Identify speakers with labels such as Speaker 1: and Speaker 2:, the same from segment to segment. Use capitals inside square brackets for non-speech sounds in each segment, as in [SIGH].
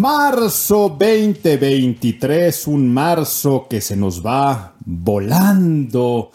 Speaker 1: Marzo 2023, un marzo que se nos va volando.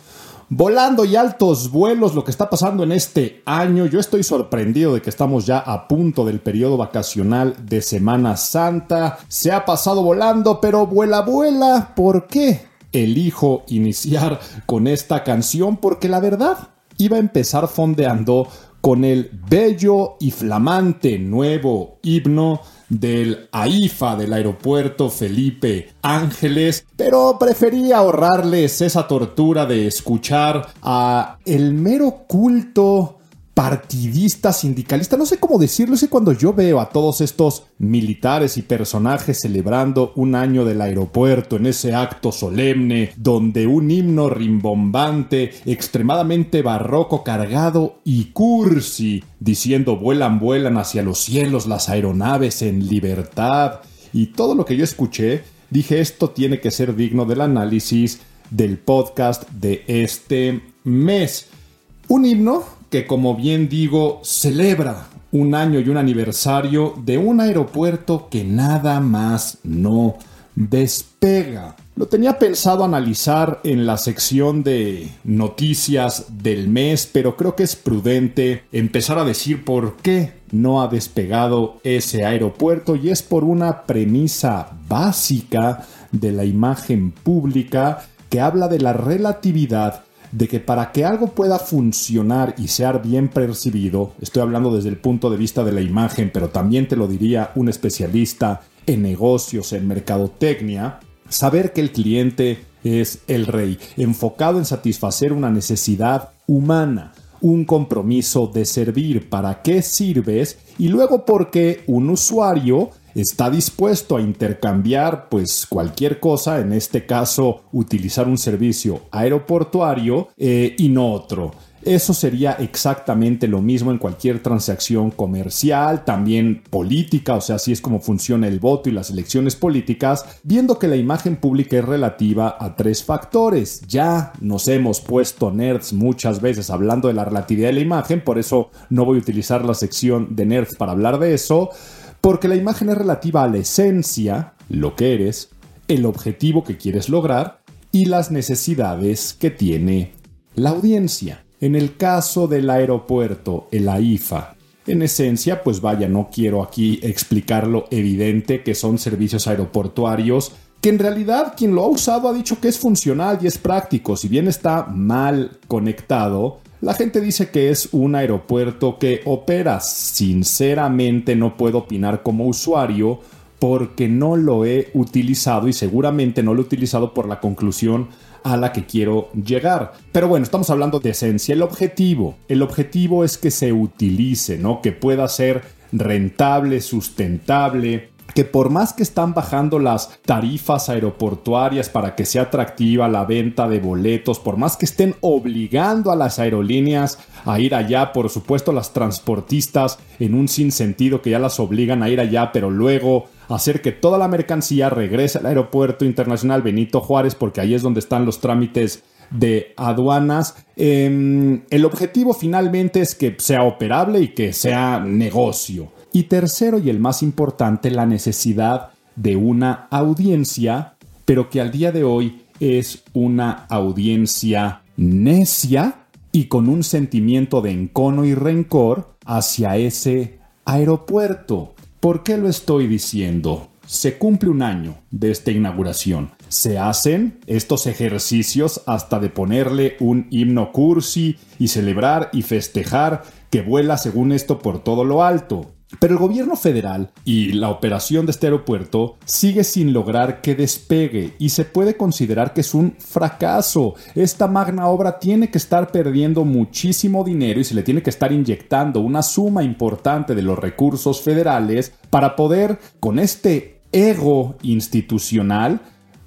Speaker 1: Volando y altos vuelos, lo que está pasando en este año. Yo estoy sorprendido de que estamos ya a punto del periodo vacacional de Semana Santa. Se ha pasado volando, pero vuela, vuela. ¿Por qué? Elijo iniciar con esta canción porque la verdad iba a empezar fondeando con el bello y flamante nuevo himno del AIFA del aeropuerto Felipe Ángeles, pero preferí ahorrarles esa tortura de escuchar a el mero culto partidista, sindicalista, no sé cómo decirlo, es cuando yo veo a todos estos militares y personajes celebrando un año del aeropuerto en ese acto solemne, donde un himno rimbombante, extremadamente barroco, cargado y cursi, diciendo vuelan, vuelan hacia los cielos las aeronaves en libertad, y todo lo que yo escuché, dije esto tiene que ser digno del análisis del podcast de este mes. Un himno que como bien digo celebra un año y un aniversario de un aeropuerto que nada más no despega. Lo tenía pensado analizar en la sección de noticias del mes, pero creo que es prudente empezar a decir por qué no ha despegado ese aeropuerto y es por una premisa básica de la imagen pública que habla de la relatividad de que para que algo pueda funcionar y ser bien percibido, estoy hablando desde el punto de vista de la imagen, pero también te lo diría un especialista en negocios, en mercadotecnia, saber que el cliente es el rey, enfocado en satisfacer una necesidad humana, un compromiso de servir, para qué sirves y luego porque un usuario está dispuesto a intercambiar pues cualquier cosa, en este caso utilizar un servicio aeroportuario eh, y no otro. Eso sería exactamente lo mismo en cualquier transacción comercial, también política, o sea, así es como funciona el voto y las elecciones políticas, viendo que la imagen pública es relativa a tres factores. Ya nos hemos puesto nerds muchas veces hablando de la relatividad de la imagen, por eso no voy a utilizar la sección de nerds para hablar de eso. Porque la imagen es relativa a la esencia, lo que eres, el objetivo que quieres lograr y las necesidades que tiene la audiencia. En el caso del aeropuerto, el AIFA, en esencia, pues vaya, no quiero aquí explicar lo evidente que son servicios aeroportuarios, que en realidad quien lo ha usado ha dicho que es funcional y es práctico, si bien está mal conectado, la gente dice que es un aeropuerto que opera. Sinceramente no puedo opinar como usuario porque no lo he utilizado y seguramente no lo he utilizado por la conclusión a la que quiero llegar. Pero bueno, estamos hablando de esencia. El objetivo, el objetivo es que se utilice, ¿no? Que pueda ser rentable, sustentable, que por más que están bajando las tarifas aeroportuarias para que sea atractiva la venta de boletos, por más que estén obligando a las aerolíneas a ir allá, por supuesto las transportistas en un sinsentido que ya las obligan a ir allá, pero luego hacer que toda la mercancía regrese al aeropuerto internacional Benito Juárez, porque ahí es donde están los trámites de aduanas. Em, el objetivo finalmente es que sea operable y que sea negocio. Y tercero y el más importante, la necesidad de una audiencia, pero que al día de hoy es una audiencia necia y con un sentimiento de encono y rencor hacia ese aeropuerto. ¿Por qué lo estoy diciendo? se cumple un año de esta inauguración. Se hacen estos ejercicios hasta de ponerle un himno cursi y celebrar y festejar que vuela según esto por todo lo alto. Pero el gobierno federal y la operación de este aeropuerto sigue sin lograr que despegue y se puede considerar que es un fracaso. Esta magna obra tiene que estar perdiendo muchísimo dinero y se le tiene que estar inyectando una suma importante de los recursos federales para poder, con este ego institucional,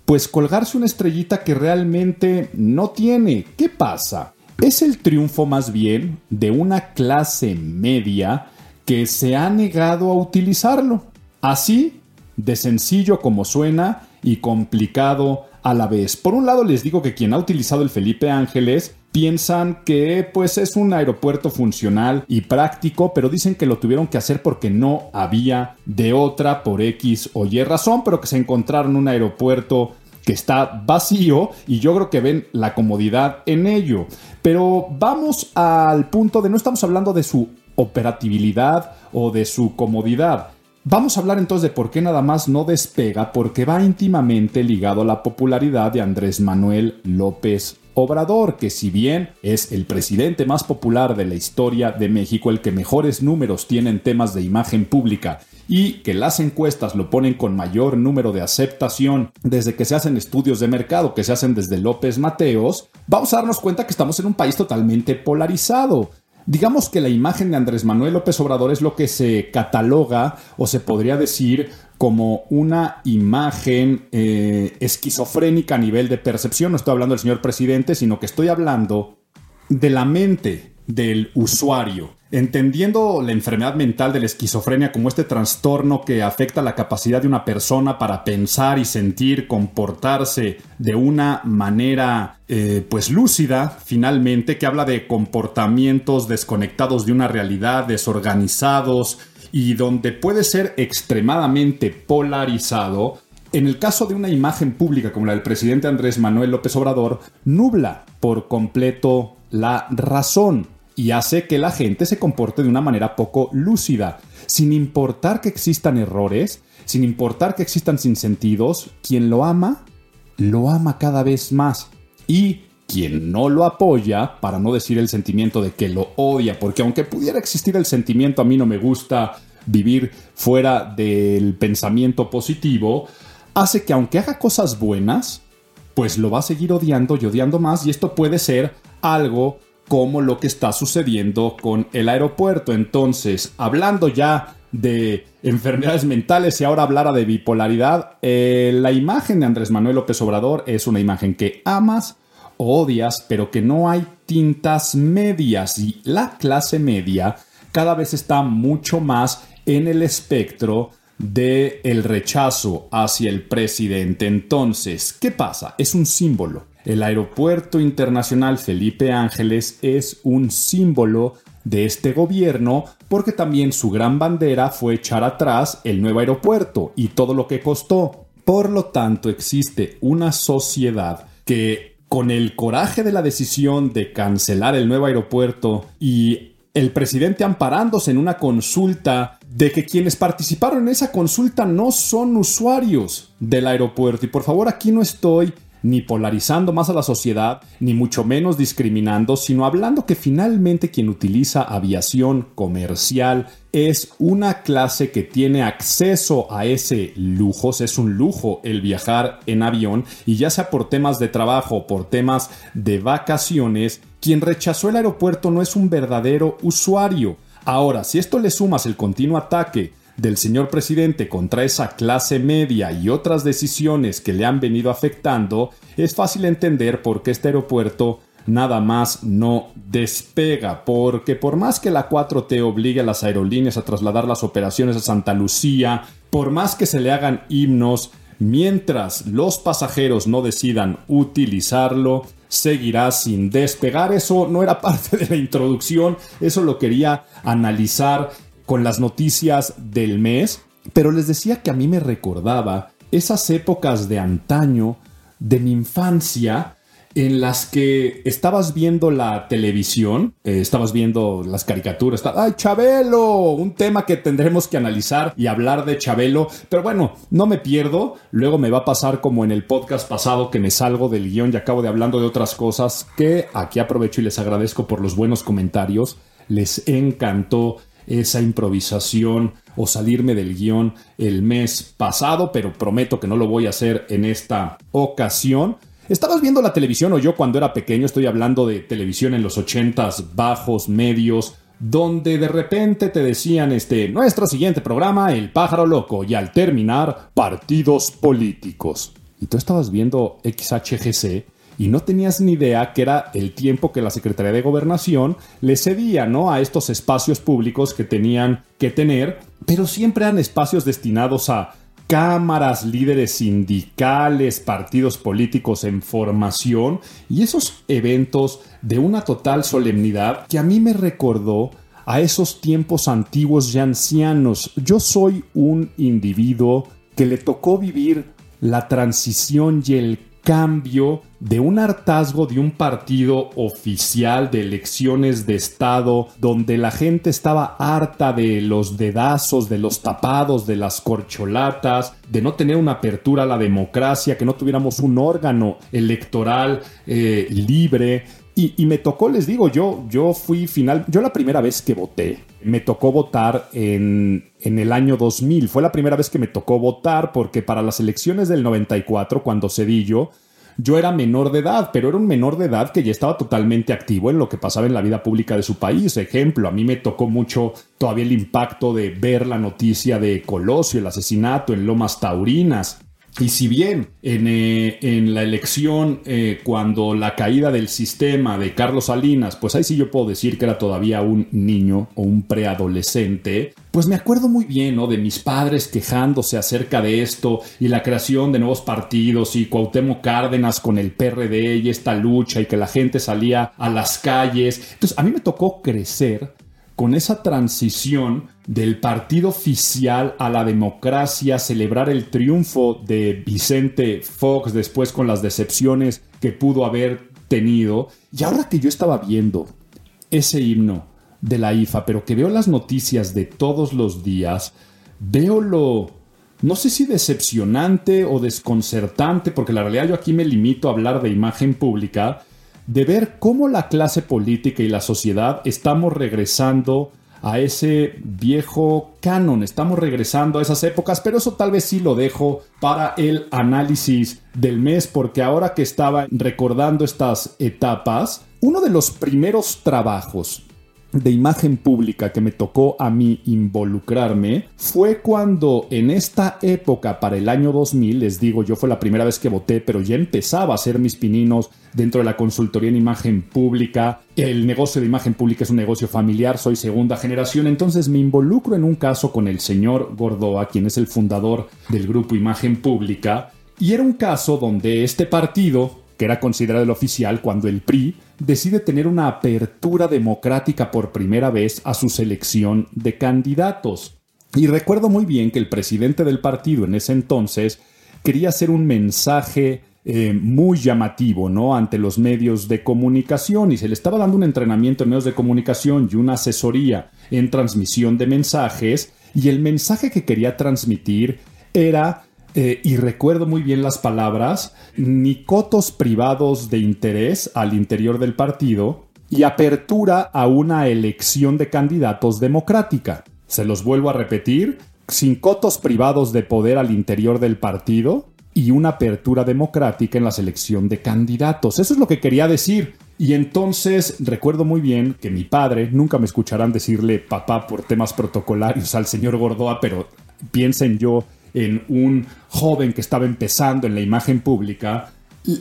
Speaker 1: pues colgarse una estrellita que realmente no tiene. ¿Qué pasa? Es el triunfo más bien de una clase media que se ha negado a utilizarlo. Así de sencillo como suena y complicado a la vez. Por un lado les digo que quien ha utilizado el Felipe Ángeles piensan que pues es un aeropuerto funcional y práctico, pero dicen que lo tuvieron que hacer porque no había de otra por X o Y razón, pero que se encontraron un aeropuerto que está vacío y yo creo que ven la comodidad en ello. Pero vamos al punto de no estamos hablando de su operatividad o de su comodidad. Vamos a hablar entonces de por qué nada más no despega, porque va íntimamente ligado a la popularidad de Andrés Manuel López Obrador, que si bien es el presidente más popular de la historia de México, el que mejores números tiene en temas de imagen pública y que las encuestas lo ponen con mayor número de aceptación desde que se hacen estudios de mercado que se hacen desde López Mateos, vamos a darnos cuenta que estamos en un país totalmente polarizado. Digamos que la imagen de Andrés Manuel López Obrador es lo que se cataloga o se podría decir como una imagen eh, esquizofrénica a nivel de percepción. No estoy hablando del señor presidente, sino que estoy hablando de la mente del usuario. Entendiendo la enfermedad mental de la esquizofrenia como este trastorno que afecta la capacidad de una persona para pensar y sentir, comportarse de una manera eh, pues lúcida, finalmente, que habla de comportamientos desconectados de una realidad, desorganizados y donde puede ser extremadamente polarizado, en el caso de una imagen pública como la del presidente Andrés Manuel López Obrador, nubla por completo la razón y hace que la gente se comporte de una manera poco lúcida, sin importar que existan errores, sin importar que existan sinsentidos, quien lo ama, lo ama cada vez más. Y quien no lo apoya, para no decir el sentimiento de que lo odia, porque aunque pudiera existir el sentimiento, a mí no me gusta vivir fuera del pensamiento positivo, hace que aunque haga cosas buenas, pues lo va a seguir odiando y odiando más y esto puede ser algo como lo que está sucediendo con el aeropuerto. Entonces, hablando ya de enfermedades mentales y ahora hablara de bipolaridad, eh, la imagen de Andrés Manuel López Obrador es una imagen que amas o odias, pero que no hay tintas medias y la clase media cada vez está mucho más en el espectro de rechazo hacia el presidente. Entonces, ¿qué pasa? Es un símbolo. El Aeropuerto Internacional Felipe Ángeles es un símbolo de este gobierno porque también su gran bandera fue echar atrás el nuevo aeropuerto y todo lo que costó. Por lo tanto, existe una sociedad que con el coraje de la decisión de cancelar el nuevo aeropuerto y el presidente amparándose en una consulta de que quienes participaron en esa consulta no son usuarios del aeropuerto. Y por favor, aquí no estoy ni polarizando más a la sociedad, ni mucho menos discriminando, sino hablando que finalmente quien utiliza aviación comercial es una clase que tiene acceso a ese lujo, es un lujo el viajar en avión, y ya sea por temas de trabajo por temas de vacaciones, quien rechazó el aeropuerto no es un verdadero usuario. Ahora, si esto le sumas el continuo ataque del señor presidente contra esa clase media y otras decisiones que le han venido afectando, es fácil entender por qué este aeropuerto nada más no despega, porque por más que la 4T obligue a las aerolíneas a trasladar las operaciones a Santa Lucía, por más que se le hagan himnos, mientras los pasajeros no decidan utilizarlo, seguirá sin despegar. Eso no era [LAUGHS] parte de la introducción, eso lo quería analizar con las noticias del mes, pero les decía que a mí me recordaba esas épocas de antaño, de mi infancia, en las que estabas viendo la televisión, eh, estabas viendo las caricaturas, ¡ay, Chabelo! Un tema que tendremos que analizar y hablar de Chabelo, pero bueno, no me pierdo, luego me va a pasar como en el podcast pasado que me salgo del guion y acabo de hablando de otras cosas que aquí aprovecho y les agradezco por los buenos comentarios, les encantó esa improvisación o salirme del guion el mes pasado, pero prometo que no lo voy a hacer en esta ocasión. ¿Estabas viendo la televisión o yo cuando era pequeño? Estoy hablando de televisión en los ochentas, bajos, medios, donde de repente te decían este, nuestro siguiente programa, El pájaro loco, y al terminar, partidos políticos. Y tú estabas viendo XHGC y no tenías ni idea que era el tiempo que la Secretaría de Gobernación le cedía, ¿no? A estos espacios públicos que tenían que tener, pero siempre eran espacios destinados a cámaras, líderes sindicales, partidos políticos en formación y esos eventos de una total solemnidad que a mí me recordó a esos tiempos antiguos y ancianos. Yo soy un individuo que le tocó vivir la transición y el cambio de un hartazgo de un partido oficial de elecciones de Estado donde la gente estaba harta de los dedazos, de los tapados, de las corcholatas, de no tener una apertura a la democracia, que no tuviéramos un órgano electoral eh, libre. Y, y, me tocó, les digo, yo, yo fui final, yo la primera vez que voté, me tocó votar en, en el año 2000. Fue la primera vez que me tocó votar porque para las elecciones del 94, cuando Cedillo, yo era menor de edad, pero era un menor de edad que ya estaba totalmente activo en lo que pasaba en la vida pública de su país. Ejemplo, a mí me tocó mucho todavía el impacto de ver la noticia de Colosio, el asesinato en Lomas Taurinas. Y si bien en, eh, en la elección, eh, cuando la caída del sistema de Carlos Salinas, pues ahí sí yo puedo decir que era todavía un niño o un preadolescente, pues me acuerdo muy bien ¿no? de mis padres quejándose acerca de esto y la creación de nuevos partidos y Cuauhtémoc Cárdenas con el PRD y esta lucha y que la gente salía a las calles. Entonces a mí me tocó crecer con esa transición del partido oficial a la democracia, celebrar el triunfo de Vicente Fox después con las decepciones que pudo haber tenido. Y ahora que yo estaba viendo ese himno de la IFA, pero que veo las noticias de todos los días, veo lo, no sé si decepcionante o desconcertante, porque la realidad yo aquí me limito a hablar de imagen pública, de ver cómo la clase política y la sociedad estamos regresando a ese viejo canon, estamos regresando a esas épocas, pero eso tal vez sí lo dejo para el análisis del mes, porque ahora que estaba recordando estas etapas, uno de los primeros trabajos de imagen pública que me tocó a mí involucrarme fue cuando en esta época para el año 2000, les digo, yo fue la primera vez que voté, pero ya empezaba a hacer mis pininos dentro de la consultoría en imagen pública. El negocio de imagen pública es un negocio familiar, soy segunda generación, entonces me involucro en un caso con el señor Gordoa, quien es el fundador del grupo Imagen Pública, y era un caso donde este partido, que era considerado el oficial cuando el PRI decide tener una apertura democrática por primera vez a su selección de candidatos. Y recuerdo muy bien que el presidente del partido en ese entonces quería hacer un mensaje eh, muy llamativo, ¿no? Ante los medios de comunicación y se le estaba dando un entrenamiento en medios de comunicación y una asesoría en transmisión de mensajes y el mensaje que quería transmitir era y recuerdo muy bien las palabras, ni cotos privados de interés al interior del partido y apertura a una elección de candidatos democrática. Se los vuelvo a repetir, sin cotos privados de poder al interior del partido y una apertura democrática en la selección de candidatos. Eso es lo que quería decir. Y entonces recuerdo muy bien que mi padre, nunca me escucharán decirle papá por temas protocolarios al señor Gordoa, pero piensen yo en un joven que estaba empezando en la imagen pública,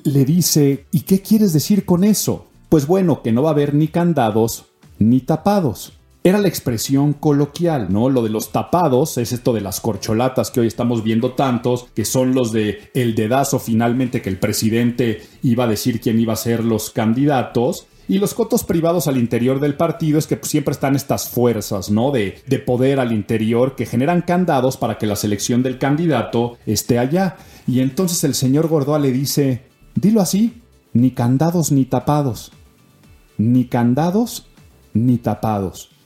Speaker 1: le dice, ¿y qué quieres decir con eso? Pues bueno, que no va a haber ni candados ni tapados. Era la expresión coloquial, ¿no? Lo de los tapados es esto de las corcholatas que hoy estamos viendo tantos, que son los de el dedazo finalmente que el presidente iba a decir quién iba a ser los candidatos. Y los cotos privados al interior del partido es que siempre están estas fuerzas, ¿no? De, de poder al interior que generan candados para que la selección del candidato esté allá. Y entonces el señor Gordoa le dice, dilo así, ni candados ni tapados. Ni candados ni tapados.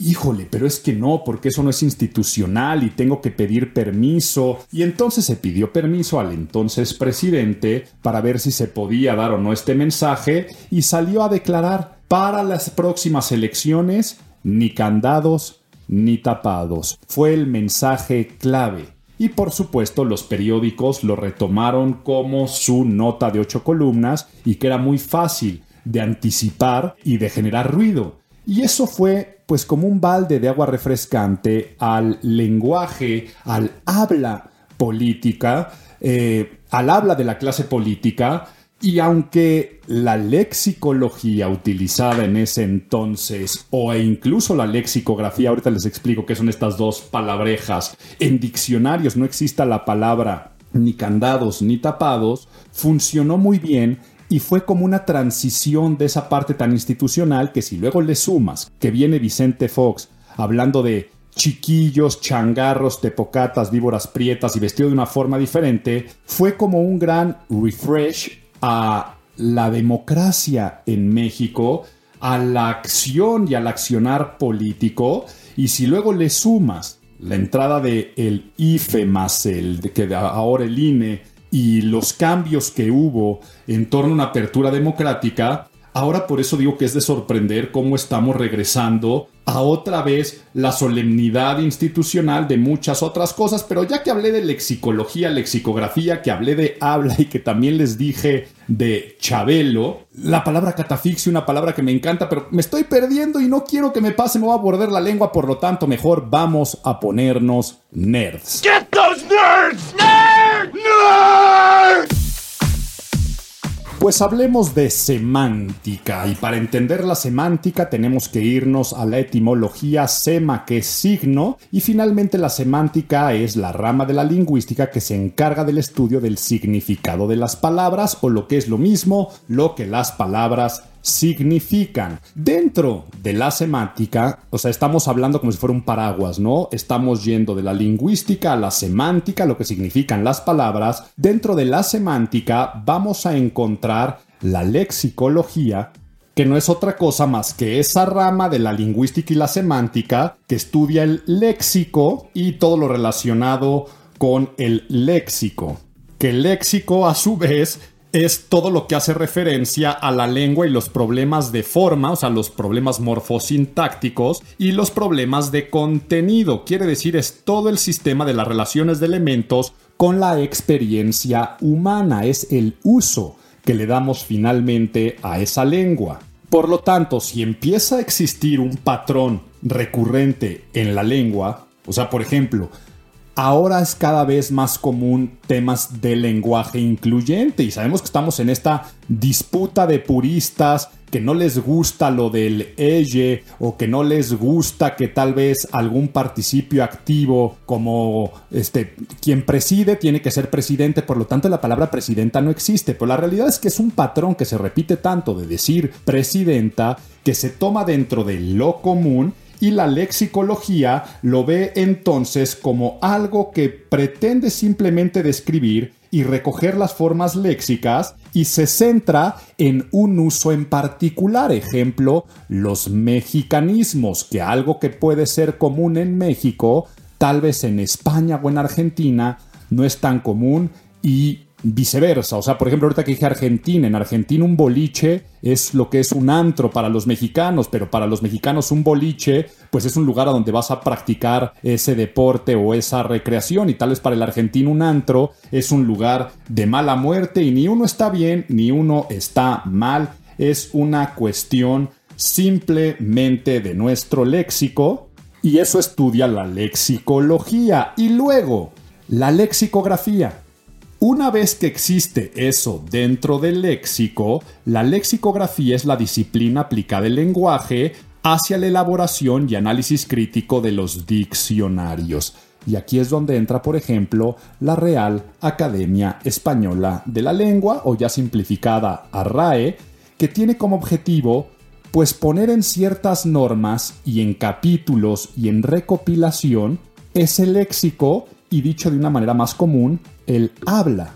Speaker 1: Híjole, pero es que no, porque eso no es institucional y tengo que pedir permiso. Y entonces se pidió permiso al entonces presidente para ver si se podía dar o no este mensaje y salió a declarar para las próximas elecciones ni candados ni tapados. Fue el mensaje clave. Y por supuesto los periódicos lo retomaron como su nota de ocho columnas y que era muy fácil de anticipar y de generar ruido. Y eso fue pues como un balde de agua refrescante al lenguaje, al habla política, eh, al habla de la clase política, y aunque la lexicología utilizada en ese entonces, o e incluso la lexicografía, ahorita les explico qué son estas dos palabrejas, en diccionarios no exista la palabra ni candados ni tapados, funcionó muy bien y fue como una transición de esa parte tan institucional que si luego le sumas que viene Vicente Fox hablando de chiquillos, changarros, tepocatas, víboras prietas y vestido de una forma diferente, fue como un gran refresh a la democracia en México, a la acción y al accionar político, y si luego le sumas la entrada de el IFE más el que ahora el INE y los cambios que hubo en torno a una apertura democrática, ahora por eso digo que es de sorprender cómo estamos regresando a otra vez la solemnidad institucional de muchas otras cosas, pero ya que hablé de lexicología, lexicografía, que hablé de habla y que también les dije de Chabelo, la palabra catafixia, una palabra que me encanta, pero me estoy perdiendo y no quiero que me pase, me voy a morder la lengua, por lo tanto mejor vamos a ponernos nerds.
Speaker 2: Get those nerds! Nerd!
Speaker 1: Pues hablemos de semántica y para entender la semántica tenemos que irnos a la etimología sema que es signo y finalmente la semántica es la rama de la lingüística que se encarga del estudio del significado de las palabras o lo que es lo mismo, lo que las palabras significan. Dentro de la semántica, o sea, estamos hablando como si fuera un paraguas, ¿no? Estamos yendo de la lingüística a la semántica, lo que significan las palabras. Dentro de la semántica vamos a encontrar la lexicología, que no es otra cosa más que esa rama de la lingüística y la semántica que estudia el léxico y todo lo relacionado con el léxico. Que el léxico, a su vez, es todo lo que hace referencia a la lengua y los problemas de forma, o sea, los problemas morfosintácticos y los problemas de contenido. Quiere decir, es todo el sistema de las relaciones de elementos con la experiencia humana, es el uso que le damos finalmente a esa lengua. Por lo tanto, si empieza a existir un patrón recurrente en la lengua, o sea, por ejemplo, ahora es cada vez más común temas de lenguaje incluyente y sabemos que estamos en esta disputa de puristas que no les gusta lo del elle o que no les gusta que tal vez algún participio activo como este quien preside tiene que ser presidente, por lo tanto la palabra presidenta no existe, pero la realidad es que es un patrón que se repite tanto de decir presidenta que se toma dentro de lo común y la lexicología lo ve entonces como algo que pretende simplemente describir y recoger las formas léxicas y se centra en un uso en particular, ejemplo, los mexicanismos, que algo que puede ser común en México, tal vez en España o en Argentina, no es tan común y viceversa. O sea, por ejemplo, ahorita que dije Argentina, en Argentina un boliche es lo que es un antro para los mexicanos, pero para los mexicanos un boliche pues es un lugar a donde vas a practicar ese deporte o esa recreación y tal vez para el argentino un antro es un lugar de mala muerte y ni uno está bien ni uno está mal. Es una cuestión simplemente de nuestro léxico y eso estudia la lexicología y luego la lexicografía. Una vez que existe eso dentro del léxico, la lexicografía es la disciplina aplicada del lenguaje hacia la elaboración y análisis crítico de los diccionarios. Y aquí es donde entra, por ejemplo, la Real Academia Española de la Lengua, o ya simplificada a RAE, que tiene como objetivo pues poner en ciertas normas y en capítulos y en recopilación ese léxico y dicho de una manera más común, el habla,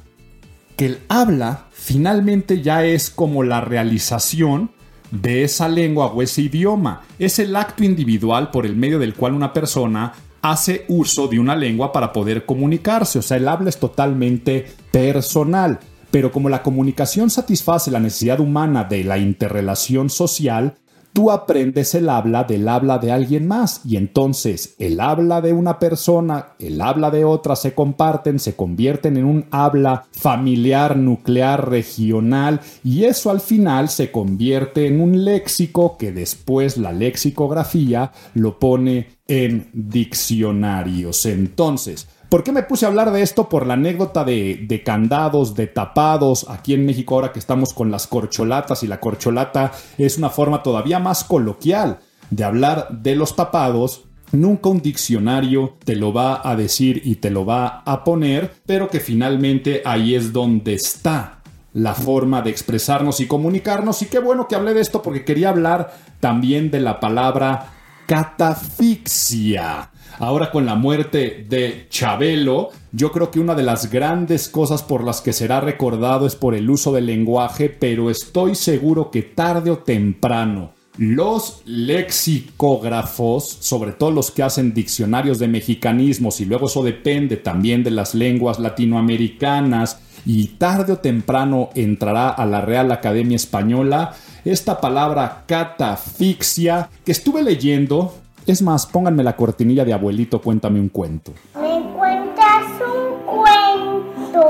Speaker 1: que el habla finalmente ya es como la realización de esa lengua o ese idioma. Es el acto individual por el medio del cual una persona hace uso de una lengua para poder comunicarse. O sea, el habla es totalmente personal. Pero como la comunicación satisface la necesidad humana de la interrelación social, tú aprendes el habla del habla de alguien más y entonces el habla de una persona, el habla de otra se comparten, se convierten en un habla familiar, nuclear, regional y eso al final se convierte en un léxico que después la lexicografía lo pone en diccionarios. Entonces, ¿Por qué me puse a hablar de esto? Por la anécdota de, de, candados, de tapados, aquí en México ahora que estamos con las corcholatas y la corcholata es una forma todavía más coloquial de hablar de los tapados. Nunca un diccionario te lo va a decir y te lo va a poner, pero que finalmente ahí es donde está la forma de expresarnos y comunicarnos. Y qué bueno que hablé de esto porque quería hablar también de la palabra catafixia. Ahora con la muerte de Chabelo, yo creo que una de las grandes cosas por las que será recordado es por el uso del lenguaje, pero estoy seguro que tarde o temprano los lexicógrafos, sobre todo los que hacen diccionarios de mexicanismos, y luego eso depende también de las lenguas latinoamericanas, y tarde o temprano entrará a la Real Academia Española esta palabra catafixia que estuve leyendo. Es más, pónganme la cortinilla de abuelito, cuéntame un cuento.
Speaker 3: ¿Me cuentas un cuento?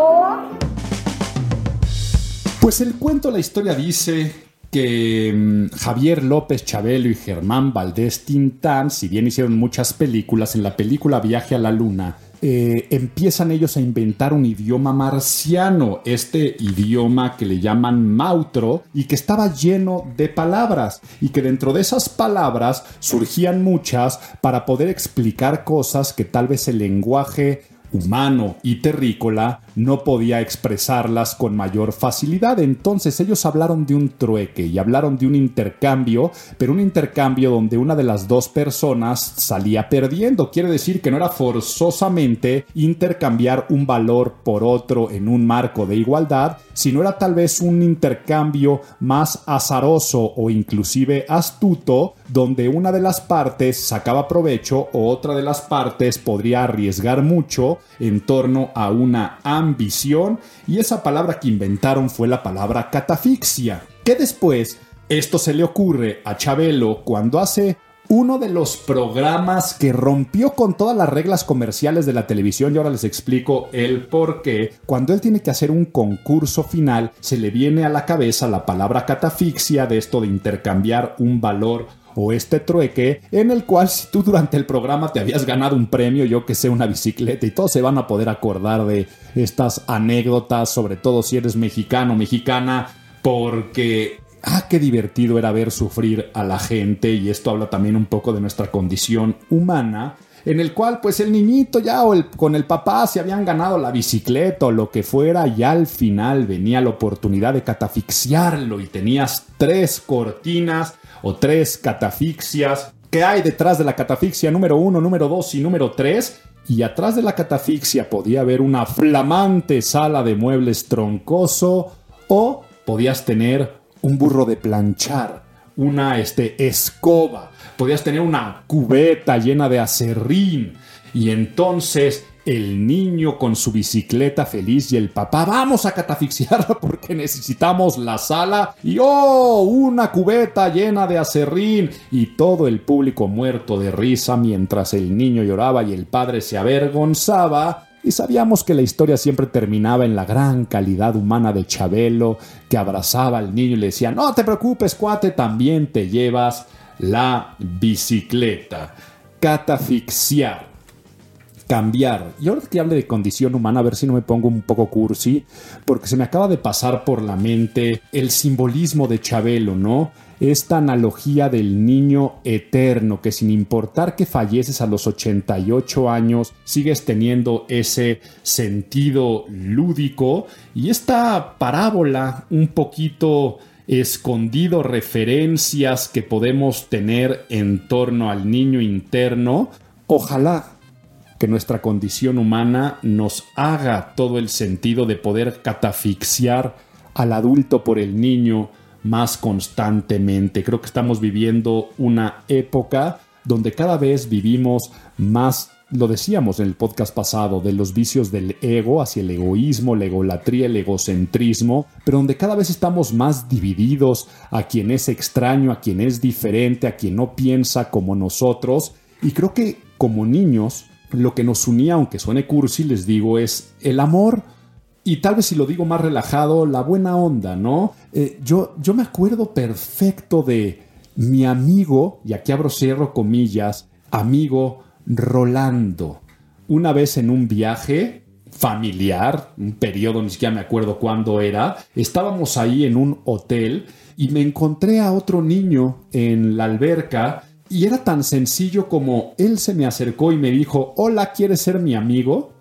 Speaker 1: Pues el cuento, la historia dice que mm, Javier López Chabelo y Germán Valdés Tintán, si bien hicieron muchas películas, en la película Viaje a la Luna, eh, empiezan ellos a inventar un idioma marciano, este idioma que le llaman Mautro y que estaba lleno de palabras y que dentro de esas palabras surgían muchas para poder explicar cosas que tal vez el lenguaje humano y terrícola no podía expresarlas con mayor facilidad. Entonces ellos hablaron de un trueque y hablaron de un intercambio, pero un intercambio donde una de las dos personas salía perdiendo. Quiere decir que no era forzosamente intercambiar un valor por otro en un marco de igualdad, sino era tal vez un intercambio más azaroso o inclusive astuto, donde una de las partes sacaba provecho o otra de las partes podría arriesgar mucho en torno a una ambición y esa palabra que inventaron fue la palabra catafixia, que después esto se le ocurre a Chabelo cuando hace uno de los programas que rompió con todas las reglas comerciales de la televisión y ahora les explico el por qué. Cuando él tiene que hacer un concurso final, se le viene a la cabeza la palabra catafixia de esto de intercambiar un valor o este trueque en el cual si tú durante el programa te habías ganado un premio, yo que sé, una bicicleta y todos se van a poder acordar de estas anécdotas, sobre todo si eres mexicano, mexicana, porque ah, qué divertido era ver sufrir a la gente y esto habla también un poco de nuestra condición humana en el cual pues el niñito ya o con el papá se habían ganado la bicicleta o lo que fuera y al final venía la oportunidad de catafixiarlo y tenías tres cortinas o tres catafixias. ¿Qué hay detrás de la catafixia número uno, número dos y número tres? Y atrás de la catafixia podía haber una flamante sala de muebles troncoso o podías tener un burro de planchar, una este, escoba, podías tener una cubeta llena de acerrín y entonces el niño con su bicicleta feliz y el papá vamos a catafixiarla porque necesitamos la sala y oh una cubeta llena de acerrín y todo el público muerto de risa mientras el niño lloraba y el padre se avergonzaba y sabíamos que la historia siempre terminaba en la gran calidad humana de Chabelo, que abrazaba al niño y le decía, no te preocupes, cuate, también te llevas la bicicleta. Catafixiar. Cambiar. Y ahora que hable de condición humana, a ver si no me pongo un poco cursi, porque se me acaba de pasar por la mente el simbolismo de Chabelo, ¿no? esta analogía del niño eterno, que sin importar que falleces a los 88 años, sigues teniendo ese sentido lúdico y esta parábola un poquito escondido referencias que podemos tener en torno al niño interno, ojalá que nuestra condición humana nos haga todo el sentido de poder catafixiar al adulto por el niño más constantemente. Creo que estamos viviendo una época donde cada vez vivimos más, lo decíamos en el podcast pasado, de los vicios del ego hacia el egoísmo, la egolatría, el egocentrismo, pero donde cada vez estamos más divididos a quien es extraño, a quien es diferente, a quien no piensa como nosotros. Y creo que como niños, lo que nos unía, aunque suene cursi, les digo, es el amor. Y tal vez si lo digo más relajado, la buena onda, ¿no? Eh, yo, yo me acuerdo perfecto de mi amigo, y aquí abro cierro comillas, amigo Rolando. Una vez en un viaje familiar, un periodo, ni siquiera me acuerdo cuándo era, estábamos ahí en un hotel y me encontré a otro niño en la alberca y era tan sencillo como él se me acercó y me dijo, hola, ¿quieres ser mi amigo?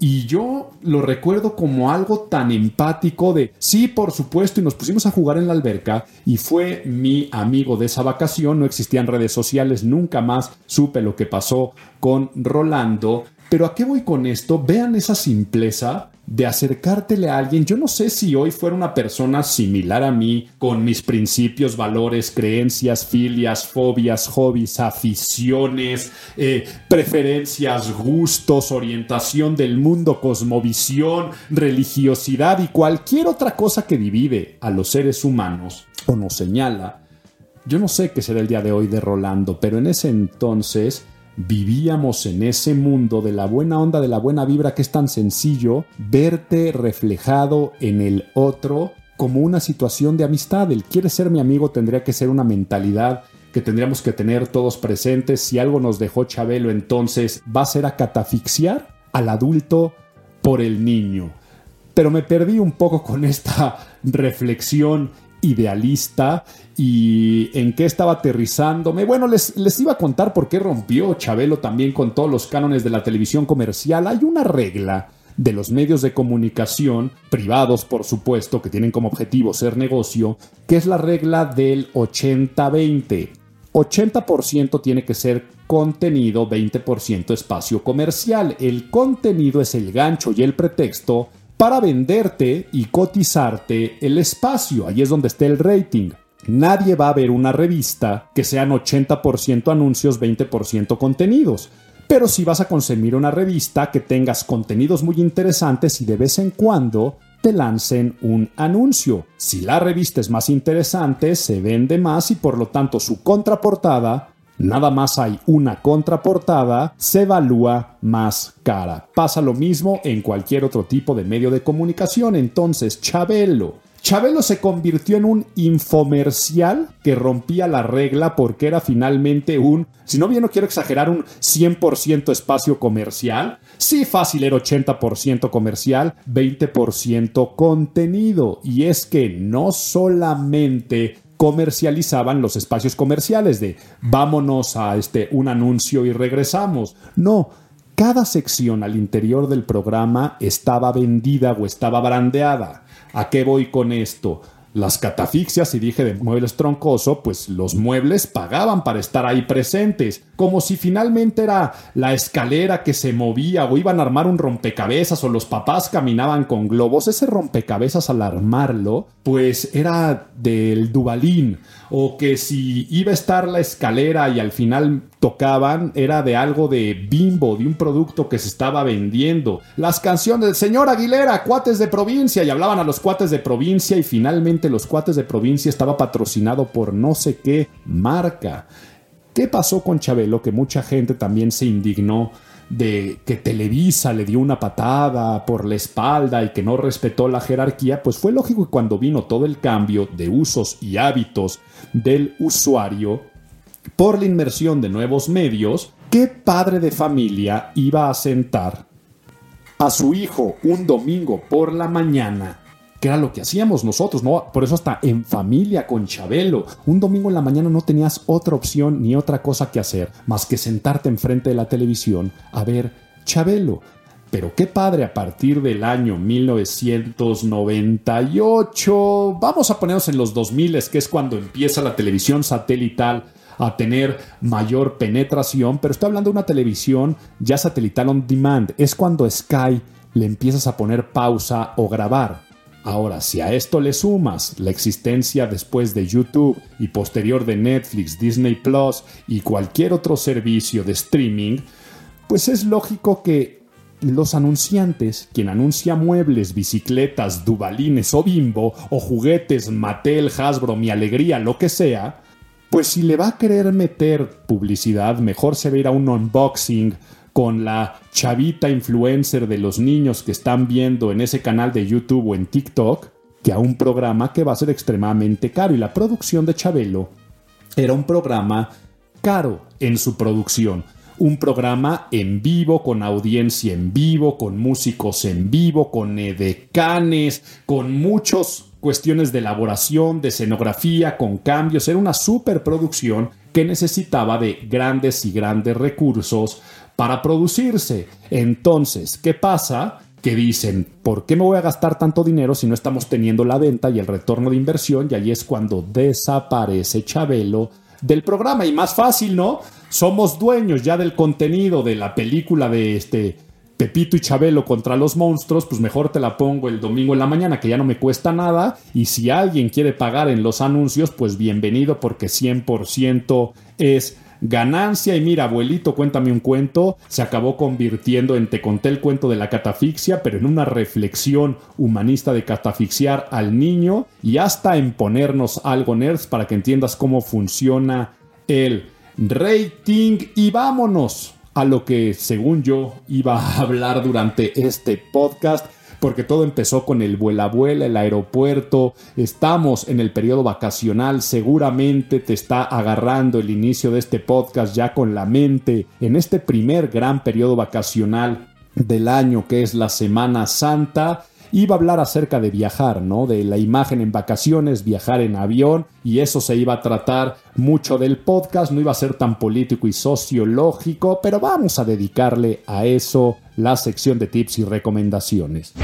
Speaker 1: Y yo lo recuerdo como algo tan empático de, sí, por supuesto, y nos pusimos a jugar en la alberca y fue mi amigo de esa vacación, no existían redes sociales, nunca más supe lo que pasó con Rolando. Pero ¿a qué voy con esto? Vean esa simpleza de acercártele a alguien. Yo no sé si hoy fuera una persona similar a mí, con mis principios, valores, creencias, filias, fobias, hobbies, aficiones, eh, preferencias, gustos, orientación del mundo, cosmovisión, religiosidad y cualquier otra cosa que divide a los seres humanos o nos señala. Yo no sé qué será el día de hoy de Rolando, pero en ese entonces vivíamos en ese mundo de la buena onda, de la buena vibra, que es tan sencillo verte reflejado en el otro como una situación de amistad. El quiere ser mi amigo tendría que ser una mentalidad que tendríamos que tener todos presentes. Si algo nos dejó Chabelo, entonces va a ser a catafixiar al adulto por el niño. Pero me perdí un poco con esta [LAUGHS] reflexión idealista y en qué estaba aterrizándome. Bueno, les, les iba a contar por qué rompió Chabelo también con todos los cánones de la televisión comercial. Hay una regla de los medios de comunicación, privados por supuesto, que tienen como objetivo ser negocio, que es la regla del 80-20. 80% tiene que ser contenido, 20% espacio comercial. El contenido es el gancho y el pretexto para venderte y cotizarte el espacio. Ahí es donde está el rating. Nadie va a ver una revista que sean 80% anuncios, 20% contenidos. Pero si vas a consumir una revista que tengas contenidos muy interesantes y de vez en cuando te lancen un anuncio. Si la revista es más interesante, se vende más y por lo tanto su contraportada, nada más hay una contraportada, se evalúa más cara. Pasa lo mismo en cualquier otro tipo de medio de comunicación. Entonces, Chabelo Chabelo se convirtió en un infomercial que rompía la regla porque era finalmente un, si no bien no quiero exagerar, un 100% espacio comercial. Sí, fácil era 80% comercial, 20% contenido. Y es que no solamente comercializaban los espacios comerciales de vámonos a este un anuncio y regresamos. No, cada sección al interior del programa estaba vendida o estaba brandeada. ¿A qué voy con esto? Las catafixias, y dije de muebles troncoso, pues los muebles pagaban para estar ahí presentes, como si finalmente era la escalera que se movía o iban a armar un rompecabezas o los papás caminaban con globos. Ese rompecabezas al armarlo, pues era del Dubalín, o que si iba a estar la escalera y al final tocaban era de algo de bimbo, de un producto que se estaba vendiendo. Las canciones del señor Aguilera, cuates de provincia, y hablaban a los cuates de provincia y finalmente los cuates de provincia estaba patrocinado por no sé qué marca. ¿Qué pasó con Chabelo? Que mucha gente también se indignó de que Televisa le dio una patada por la espalda y que no respetó la jerarquía, pues fue lógico que cuando vino todo el cambio de usos y hábitos del usuario, por la inmersión de nuevos medios, ¿qué padre de familia iba a sentar a su hijo un domingo por la mañana? Que era lo que hacíamos nosotros, ¿no? Por eso hasta en familia con Chabelo. Un domingo en la mañana no tenías otra opción ni otra cosa que hacer más que sentarte enfrente de la televisión a ver Chabelo. Pero qué padre a partir del año 1998, vamos a ponernos en los 2000, que es cuando empieza la televisión satelital a tener mayor penetración, pero estoy hablando de una televisión ya satelital on demand. Es cuando Sky le empiezas a poner pausa o grabar. Ahora, si a esto le sumas la existencia después de YouTube y posterior de Netflix, Disney Plus y cualquier otro servicio de streaming, pues es lógico que los anunciantes, quien anuncia muebles, bicicletas, dubalines o bimbo, o juguetes, Mattel, Hasbro, mi alegría, lo que sea, pues si le va a querer meter publicidad, mejor se ve ir a un unboxing con la chavita influencer de los niños que están viendo en ese canal de YouTube o en TikTok, que a un programa que va a ser extremadamente caro. Y la producción de Chabelo era un programa caro en su producción. Un programa en vivo, con audiencia en vivo, con músicos en vivo, con edecanes, con muchas cuestiones de elaboración, de escenografía, con cambios. Era una superproducción que necesitaba de grandes y grandes recursos para producirse. Entonces, ¿qué pasa? Que dicen, ¿por qué me voy a gastar tanto dinero si no estamos teniendo la venta y el retorno de inversión? Y ahí es cuando desaparece Chabelo del programa. Y más fácil, ¿no? Somos dueños ya del contenido de la película de este Pepito y Chabelo contra los monstruos, pues mejor te la pongo el domingo en la mañana, que ya no me cuesta nada. Y si alguien quiere pagar en los anuncios, pues bienvenido, porque 100% es ganancia. Y mira, abuelito, cuéntame un cuento. Se acabó convirtiendo en Te conté el cuento de la catafixia, pero en una reflexión humanista de catafixiar al niño y hasta en ponernos algo nerds para que entiendas cómo funciona el rating. Y vámonos a lo que, según yo, iba a hablar durante este podcast porque todo empezó con el vuela vuela, el aeropuerto, estamos en el periodo vacacional, seguramente te está agarrando el inicio de este podcast ya con la mente en este primer gran periodo vacacional del año que es la Semana Santa iba a hablar acerca de viajar, ¿no? De la imagen en vacaciones, viajar en avión, y eso se iba a tratar mucho del podcast, no iba a ser tan político y sociológico, pero vamos a dedicarle a eso la sección de tips y recomendaciones.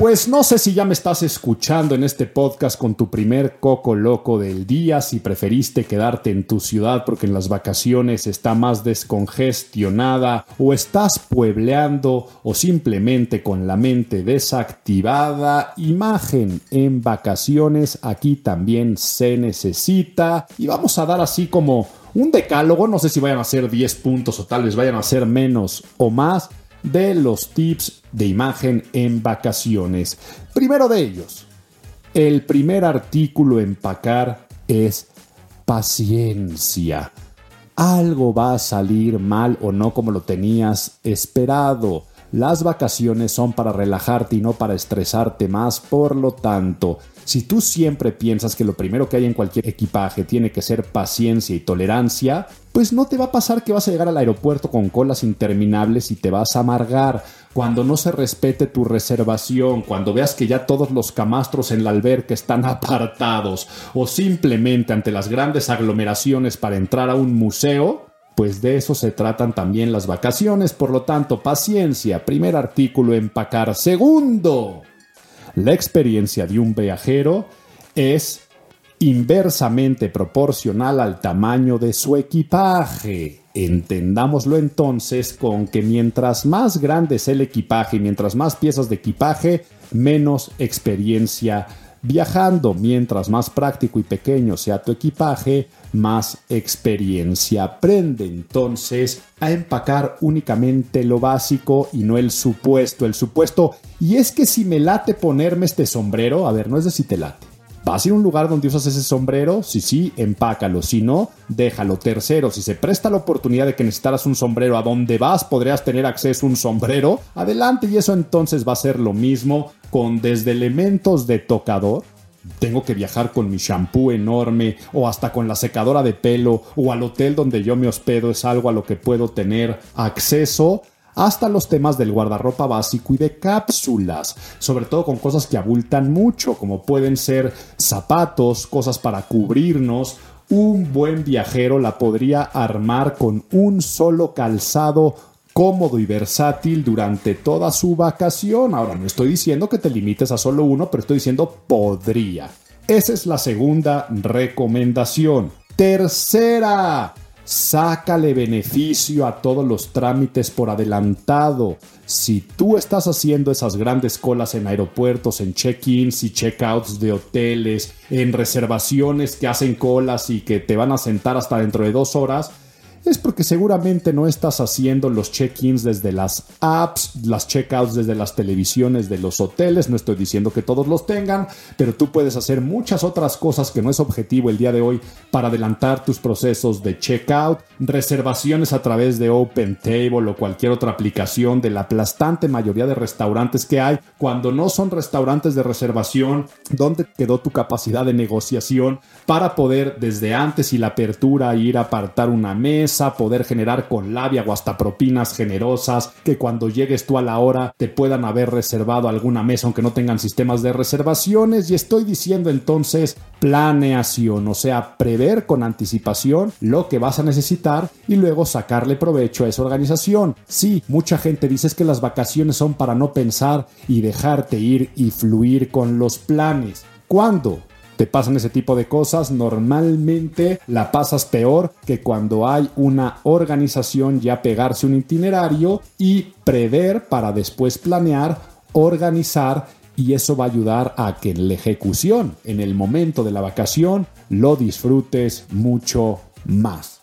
Speaker 1: Pues no sé si ya me estás escuchando en este podcast con tu primer coco loco del día, si preferiste quedarte en tu ciudad porque en las vacaciones está más descongestionada o estás puebleando o simplemente con la mente desactivada. Imagen en vacaciones aquí también se necesita y vamos a dar así como un decálogo, no sé si vayan a ser 10 puntos o tal vez vayan a ser menos o más de los tips de imagen en vacaciones. Primero de ellos, el primer artículo en empacar es paciencia. Algo va a salir mal o no como lo tenías esperado. Las vacaciones son para relajarte y no para estresarte más, por lo tanto, si tú siempre piensas que lo primero que hay en cualquier equipaje tiene que ser paciencia y tolerancia, pues no te va a pasar que vas a llegar al aeropuerto con colas interminables y te vas a amargar. Cuando no se respete tu reservación, cuando veas que ya todos los camastros en la alberca están [LAUGHS] apartados o simplemente ante las grandes aglomeraciones para entrar a un museo, pues de eso se tratan también las vacaciones. Por lo tanto, paciencia. Primer artículo, empacar. Segundo, la experiencia de un viajero es inversamente proporcional al tamaño de su equipaje. Entendámoslo entonces con que mientras más grande es el equipaje y mientras más piezas de equipaje, menos experiencia viajando. Mientras más práctico y pequeño sea tu equipaje, más experiencia. Aprende entonces a empacar únicamente lo básico y no el supuesto. El supuesto, y es que si me late ponerme este sombrero, a ver, no es de si te late. ¿Vas a ir a un lugar donde usas ese sombrero? Si sí, empácalo. Si no, déjalo. Tercero, si se presta la oportunidad de que necesitaras un sombrero a donde vas, podrías tener acceso a un sombrero. Adelante y eso entonces va a ser lo mismo con desde elementos de tocador. Tengo que viajar con mi shampoo enorme o hasta con la secadora de pelo o al hotel donde yo me hospedo es algo a lo que puedo tener acceso hasta los temas del guardarropa básico y de cápsulas, sobre todo con cosas que abultan mucho, como pueden ser zapatos, cosas para cubrirnos. Un buen viajero la podría armar con un solo calzado cómodo y versátil durante toda su vacación. Ahora, no estoy diciendo que te limites a solo uno, pero estoy diciendo podría. Esa es la segunda recomendación. Tercera, sácale beneficio a todos los trámites por adelantado. Si tú estás haciendo esas grandes colas en aeropuertos, en check-ins y check-outs de hoteles, en reservaciones que hacen colas y que te van a sentar hasta dentro de dos horas, es porque seguramente no estás haciendo los check-ins desde las apps, las check-outs desde las televisiones de los hoteles. No estoy diciendo que todos los tengan, pero tú puedes hacer muchas otras cosas que no es objetivo el día de hoy para adelantar tus procesos de check-out, reservaciones a través de Open Table o cualquier otra aplicación de la aplastante mayoría de restaurantes que hay. Cuando no son restaurantes de reservación, ¿dónde quedó tu capacidad de negociación para poder desde antes y la apertura ir a apartar una mesa? Poder generar con labia o hasta propinas generosas, que cuando llegues tú a la hora te puedan haber reservado alguna mesa aunque no tengan sistemas de reservaciones. Y estoy diciendo entonces planeación, o sea, prever con anticipación lo que vas a necesitar y luego sacarle provecho a esa organización. Sí, mucha gente dice que las vacaciones son para no pensar y dejarte ir y fluir con los planes. ¿Cuándo? Te pasan ese tipo de cosas, normalmente la pasas peor que cuando hay una organización ya pegarse un itinerario y prever para después planear, organizar y eso va a ayudar a que en la ejecución, en el momento de la vacación, lo disfrutes mucho más.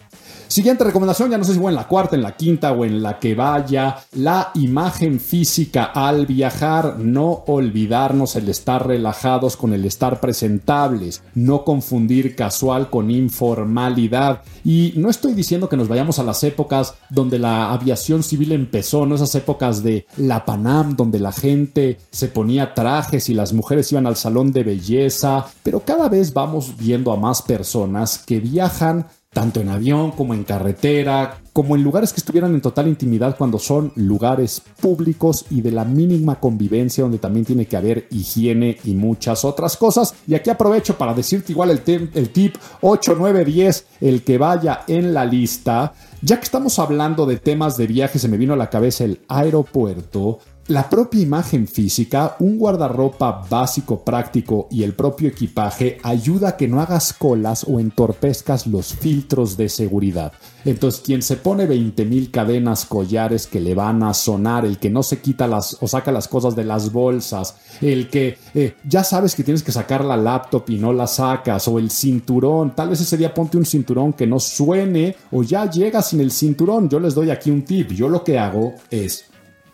Speaker 1: Siguiente recomendación, ya no sé si fue en la cuarta, en la quinta o en la que vaya, la imagen física al viajar, no olvidarnos el estar relajados con el estar presentables, no confundir casual con informalidad. Y no estoy diciendo que nos vayamos a las épocas donde la aviación civil empezó, no esas épocas de la Panam, donde la gente se ponía trajes y las mujeres iban al salón de belleza, pero cada vez vamos viendo a más personas que viajan tanto en avión como en carretera, como en lugares que estuvieran en total intimidad cuando son lugares públicos y de la mínima convivencia donde también tiene que haber higiene y muchas otras cosas. Y aquí aprovecho para decirte igual el, tip 8, 9, 10, el que vaya en la lista. Ya que estamos hablando de temas de viaje, se me vino a la cabeza el aeropuerto. La propia imagen física, un guardarropa básico práctico y el propio equipaje ayuda a que no hagas colas o entorpezcas los filtros de seguridad. Entonces, quien se pone 20.000 cadenas, collares que le van a sonar, el que no se quita las o saca las cosas de las bolsas, el que eh, ya sabes que tienes que sacar la laptop y no la sacas, o el cinturón, tal vez ese día ponte un cinturón que no suene o ya llegas sin el cinturón. Yo les doy aquí un tip. Yo lo que hago es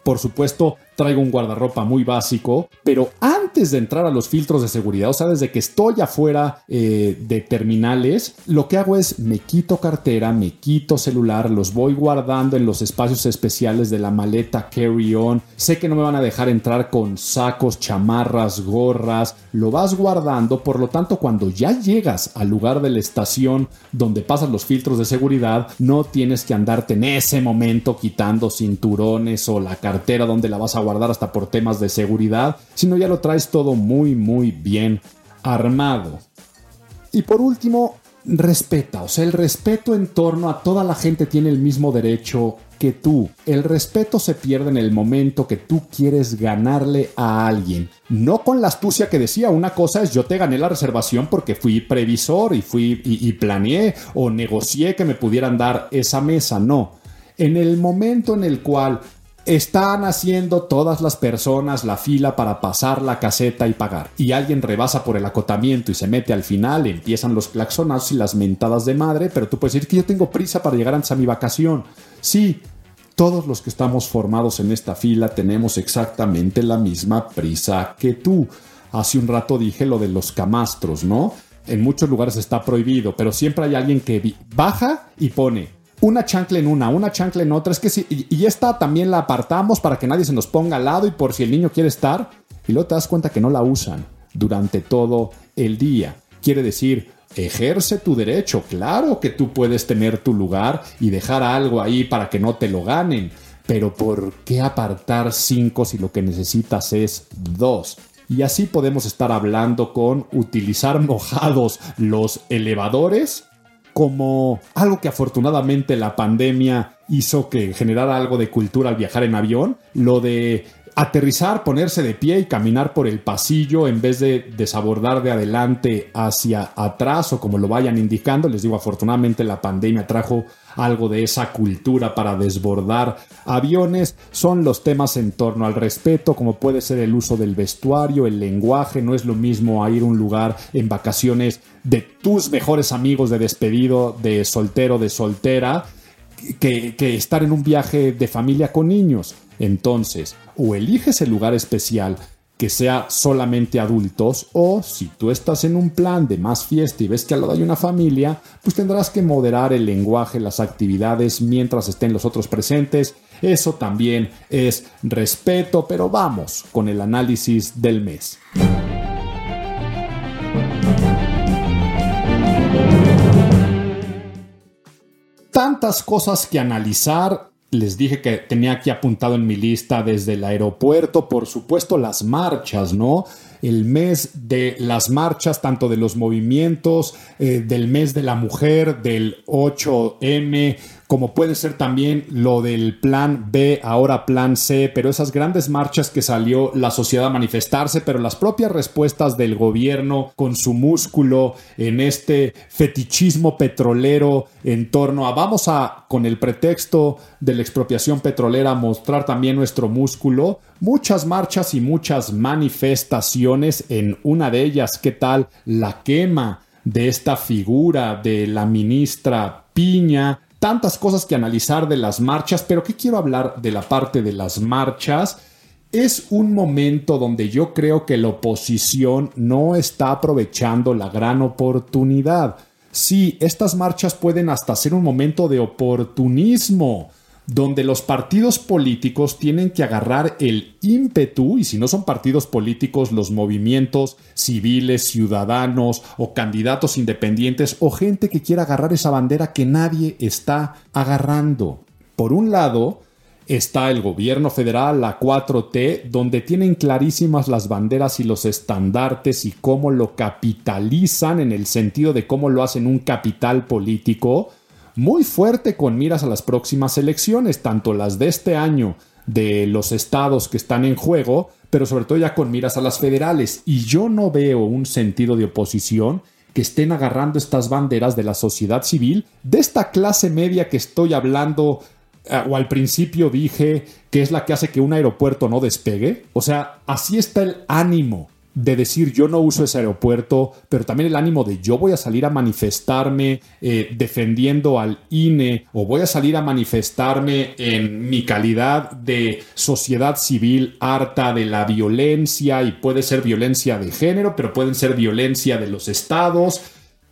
Speaker 1: por supuesto, traigo un guardarropa muy básico, pero antes de entrar a los filtros de seguridad, o sea, desde que estoy afuera eh, de terminales, lo que hago es me quito cartera, me quito celular, los voy guardando en los espacios especiales de la maleta carry-on. Sé que no me van a dejar entrar con sacos, chamarras, gorras, lo vas guardando, por lo tanto, cuando ya llegas al lugar de la estación donde pasan los filtros de seguridad, no tienes que andarte en ese momento quitando cinturones o la cartera donde la vas a guardar hasta por temas de seguridad, sino ya lo traes todo muy, muy bien armado. Y por último, respeta, o sea, el respeto en torno a toda la gente tiene el mismo derecho que tú. El respeto se pierde en el momento que tú quieres ganarle a alguien. No con la astucia que decía, una cosa es yo te gané la reservación porque fui previsor y fui y, y planeé o negocié que me pudieran dar esa mesa, no. En el momento en el cual están haciendo todas las personas la fila para pasar la caseta y pagar. Y alguien rebasa por el acotamiento y se mete al final, empiezan los claxonazos y las mentadas de madre, pero tú puedes decir que yo tengo prisa para llegar antes a mi vacación. Sí, todos los que estamos formados en esta fila tenemos exactamente la misma prisa que tú. Hace un rato dije lo de los camastros, ¿no? En muchos lugares está prohibido, pero siempre hay alguien que baja y pone una chancla en una, una chancla en otra. Es que sí, y, y esta también la apartamos para que nadie se nos ponga al lado y por si el niño quiere estar. Y luego te das cuenta que no la usan durante todo el día. Quiere decir, ejerce tu derecho. Claro que tú puedes tener tu lugar y dejar algo ahí para que no te lo ganen. Pero ¿por qué apartar cinco si lo que necesitas es dos? Y así podemos estar hablando con utilizar [LAUGHS] mojados los elevadores como algo que afortunadamente la pandemia hizo que generara algo de cultura al viajar en avión, lo de aterrizar, ponerse de pie y caminar por el pasillo en vez de desabordar de adelante hacia atrás o como lo vayan indicando. Les digo, afortunadamente la pandemia trajo algo de esa cultura para desbordar aviones. Son los temas en torno al respeto, como puede ser el uso del vestuario, el lenguaje. No es lo mismo a ir a un lugar en vacaciones de tus mejores amigos de despedido, de soltero, de soltera, que, que estar en un viaje de familia con niños. Entonces, o eliges el lugar especial que sea solamente adultos, o si tú estás en un plan de más fiesta y ves que al lado hay una familia, pues tendrás que moderar el lenguaje, las actividades mientras estén los otros presentes. Eso también es respeto, pero vamos con el análisis del mes. tantas cosas que analizar. Les dije que tenía aquí apuntado en mi lista desde el aeropuerto, por supuesto las marchas, ¿no? El mes de las marchas, tanto de los movimientos, eh, del mes de la mujer, del 8M, como puede ser también lo del plan B, ahora plan C, pero esas grandes marchas que salió la sociedad a manifestarse, pero las propias respuestas del gobierno con su músculo en este fetichismo petrolero en torno a vamos a, con el pretexto de la expropiación petrolera, mostrar también nuestro músculo. Muchas marchas y muchas manifestaciones, en una de ellas, ¿qué tal? La quema de esta figura de la ministra Piña, tantas cosas que analizar de las marchas, pero ¿qué quiero hablar de la parte de las marchas? Es un momento donde yo creo que la oposición no está aprovechando la gran oportunidad. Sí, estas marchas pueden hasta ser un momento de oportunismo, donde los partidos políticos tienen que agarrar el ímpetu, y si no son partidos políticos, los movimientos civiles, ciudadanos o candidatos independientes o gente que quiera agarrar esa bandera que nadie está agarrando. Por un lado, está el gobierno federal, la 4T, donde tienen clarísimas las banderas y los estandartes y cómo lo capitalizan en el sentido de cómo lo hacen un capital político muy fuerte con miras a las próximas elecciones, tanto las de este año de los estados que están en juego, pero sobre todo ya con miras a las federales. Y yo no veo un sentido de oposición que estén agarrando estas banderas de la sociedad civil, de esta clase media que estoy hablando, eh, o al principio dije que es la que hace que un aeropuerto no despegue. O sea, así está el ánimo de decir yo no uso ese aeropuerto, pero también el ánimo de yo voy a salir a manifestarme eh, defendiendo al INE o voy a salir a manifestarme en mi calidad de sociedad civil harta de la violencia y puede ser violencia de género, pero pueden ser violencia de los estados.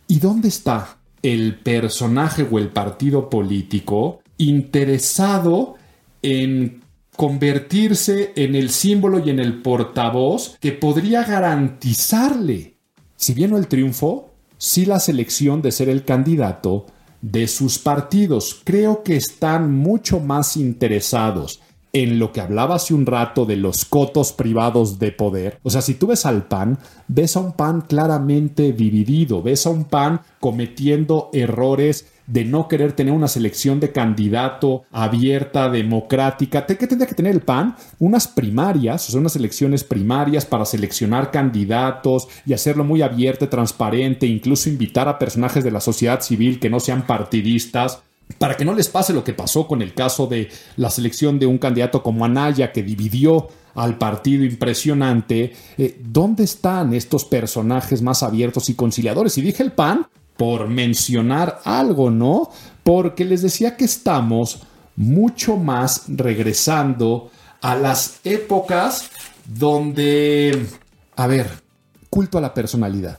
Speaker 1: ¿Y dónde está el personaje o el partido político interesado en convertirse en el símbolo y en el portavoz que podría garantizarle, si bien no el triunfo, sí la selección de ser el candidato de sus partidos. Creo que están mucho más interesados en lo que hablaba hace un rato de los cotos privados de poder. O sea, si tú ves al PAN, ves a un PAN claramente dividido, ves a un PAN cometiendo errores de no querer tener una selección de candidato abierta, democrática. ¿Qué tendría que tener el PAN? Unas primarias, o sea, unas elecciones primarias para seleccionar candidatos y hacerlo muy abierto, transparente, incluso invitar a personajes de la sociedad civil que no sean partidistas para que no les pase lo que pasó con el caso de la selección de un candidato como Anaya que dividió al partido impresionante, eh, ¿dónde están estos personajes más abiertos y conciliadores? Y dije el PAN por mencionar algo, ¿no? Porque les decía que estamos mucho más regresando a las épocas donde, a ver, culto a la personalidad.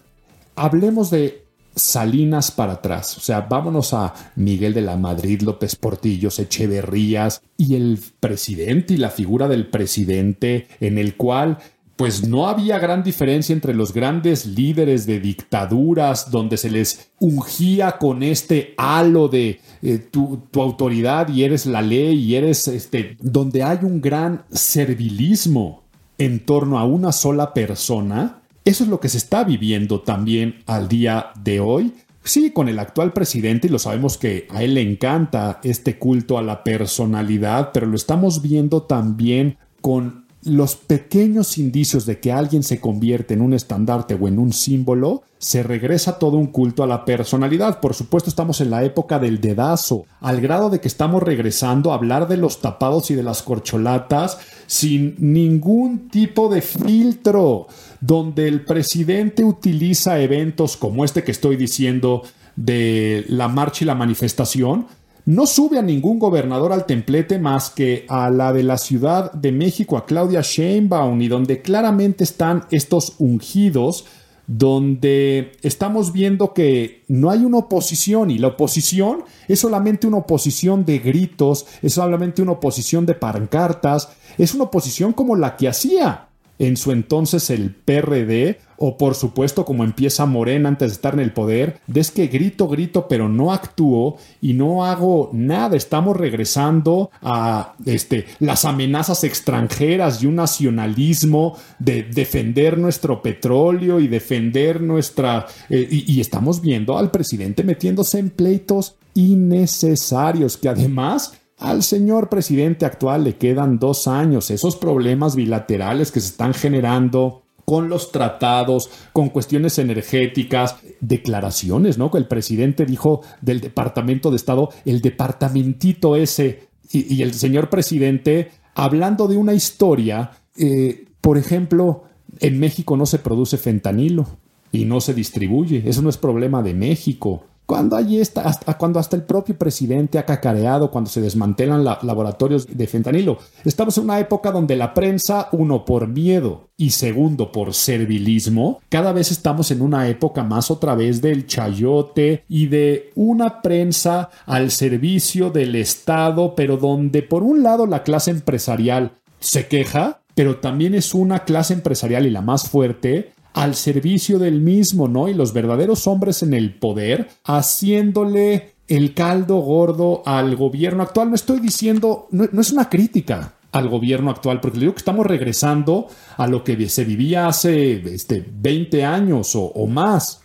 Speaker 1: Hablemos de Salinas para atrás, o sea, vámonos a Miguel de la Madrid, López Portillos, Echeverrías y el presidente y la figura del presidente en el cual pues no había gran diferencia entre los grandes líderes de dictaduras donde se les ungía con este halo de eh, tu, tu, autoridad y eres la ley y eres este, donde hay un gran servilismo en torno a una sola persona. Eso es lo que se está viviendo también al día de hoy. Sí, con el actual presidente, y lo sabemos que a él le encanta este culto a la personalidad, pero lo estamos viendo también con los pequeños indicios de que alguien se convierte en un estandarte o en un símbolo, se regresa todo un culto a la personalidad. Por supuesto, estamos en la época del dedazo, al grado de que estamos regresando a hablar de los tapados y de las corcholatas sin ningún tipo de filtro, donde el presidente utiliza eventos como este que estoy diciendo de la marcha y la manifestación, no sube a ningún gobernador al templete más que a la de la Ciudad de México, a Claudia Sheinbaum, y donde claramente están estos ungidos, donde estamos viendo que no hay una oposición y la oposición es solamente una oposición de gritos, es solamente una oposición de pancartas, es una oposición como la que hacía en su entonces el PRD, o por supuesto como empieza Morena antes de estar en el poder, de es que grito, grito, pero no actúo y no hago nada. Estamos regresando a este, las amenazas extranjeras y un nacionalismo de defender nuestro petróleo y defender nuestra... eh, y, y estamos viendo al presidente metiéndose en pleitos innecesarios que además al señor presidente actual le quedan dos años. Esos problemas bilaterales que se están generando con los tratados, con cuestiones energéticas, declaraciones, ¿no? Que el presidente dijo del Departamento de Estado, el departamentito ese, y, el señor presidente, hablando de una historia, eh, por ejemplo, en México no se produce fentanilo y no se distribuye. Eso no es problema de México. Cuando, hay esta, hasta, cuando hasta el propio presidente ha cacareado, cuando se desmantelan la- laboratorios de fentanilo. Estamos en una época donde la prensa, uno, por miedo y segundo, por servilismo, cada vez estamos en una época más otra vez del chayote y de una prensa al servicio del Estado, pero donde por un lado la clase empresarial se queja, pero también es una clase empresarial y la más fuerte al servicio del mismo, ¿no? Y los verdaderos hombres en el poder haciéndole el caldo gordo al gobierno actual. No estoy diciendo, no, es una crítica al gobierno actual, porque le digo que estamos regresando a lo que se vivía hace este, 20 años o más.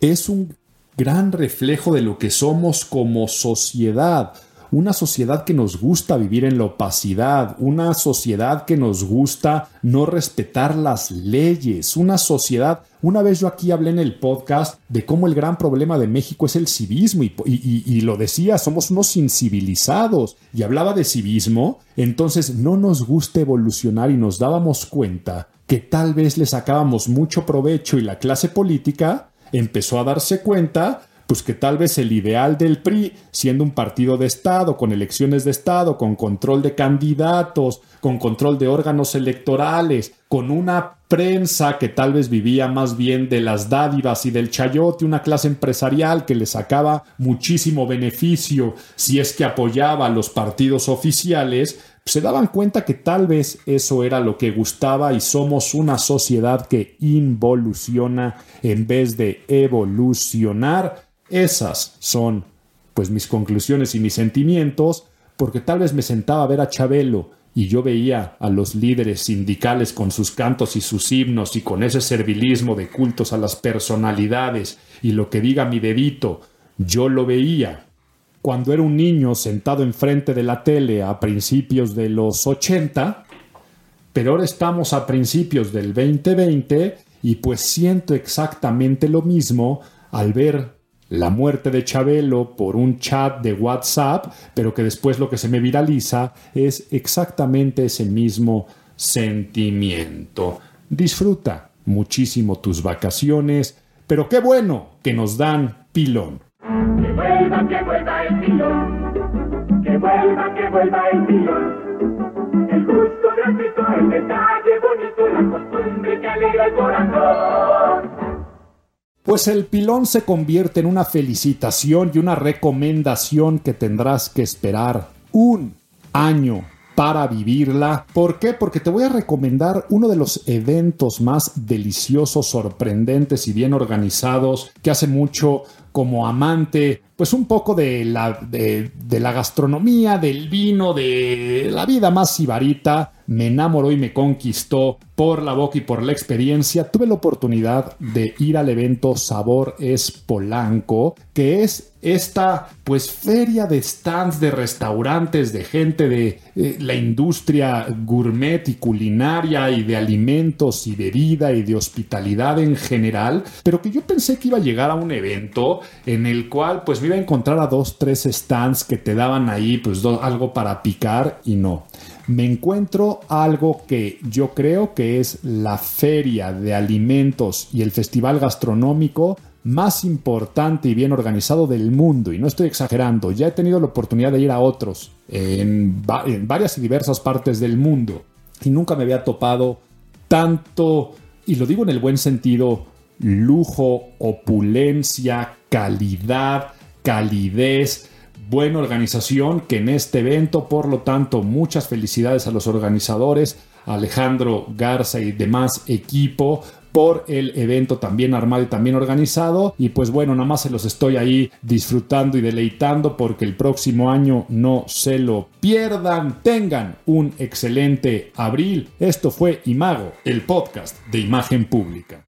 Speaker 1: Es un gran reflejo de lo que somos como sociedad una sociedad que nos gusta vivir en la opacidad, una sociedad que nos gusta no respetar las leyes, una sociedad... Una vez yo aquí hablé en el podcast de cómo el gran problema de México es el civismo y, lo decía, somos unos incivilizados y hablaba de civismo, entonces no nos gusta evolucionar y nos dábamos cuenta que tal vez le sacábamos mucho provecho y la clase política empezó a darse cuenta pues que tal vez el ideal del PRI, siendo un partido de Estado, con elecciones de Estado, con control de candidatos, con control de órganos electorales, con una prensa que tal vez vivía más bien de las dádivas y del chayote, una clase empresarial que le sacaba muchísimo beneficio si es que apoyaba a los partidos oficiales, se daban cuenta que tal vez eso era lo que gustaba y somos una sociedad que involuciona en vez de evolucionar. Esas son pues mis conclusiones y mis sentimientos, porque tal vez me sentaba a ver a Chabelo y yo veía a los líderes sindicales con sus cantos y sus himnos y con ese servilismo de cultos a las personalidades y lo que diga mi dedito, yo lo veía. Cuando era un niño sentado enfrente de la tele a principios de los 80, pero ahora estamos a principios del 2020 y pues siento exactamente lo mismo al ver la muerte de Chabelo por un chat de WhatsApp, pero que después lo que se me viraliza es exactamente ese mismo sentimiento. Disfruta muchísimo tus vacaciones, pero qué bueno que nos dan pilón.
Speaker 4: Que vuelva, que vuelva el pilón. Que vuelva, que vuelva el pilón. El gusto gratuito, el detalle bonito, la costumbre que alegra el corazón.
Speaker 1: Pues el pilón se convierte en una felicitación y una recomendación que tendrás que esperar un año para vivirla. ¿Por qué? Porque te voy a recomendar uno de los eventos más deliciosos, sorprendentes y bien organizados que hace mucho como amante, pues un poco de la, de, la gastronomía, del vino, de la vida más sibarita, me enamoró y me conquistó por la boca y por la experiencia. Tuve la oportunidad de ir al evento Sabor es Polanco, que es esta pues feria de stands de restaurantes, de gente de eh, la industria gourmet y culinaria y de alimentos y de vida y de hospitalidad en general, pero que yo pensé que iba a llegar a un evento en el cual pues iba a encontrar a dos, tres stands que te daban ahí pues do- algo para picar y no me encuentro algo que yo creo que es la feria de alimentos y el festival gastronómico más importante y bien organizado del mundo. Y no estoy exagerando, ya he tenido la oportunidad de ir a otros en varias y diversas partes del mundo. Y nunca me había topado tanto, y lo digo en el buen sentido, lujo, opulencia, calidad, calidez, buena organización que en este evento, por lo tanto, muchas felicidades a los organizadores, Alejandro Garza y demás equipo por el evento también armado y también organizado y pues bueno, nada más se los estoy ahí disfrutando y deleitando porque el próximo año no se lo pierdan, tengan un excelente abril. Esto fue Imago, el podcast de imagen pública.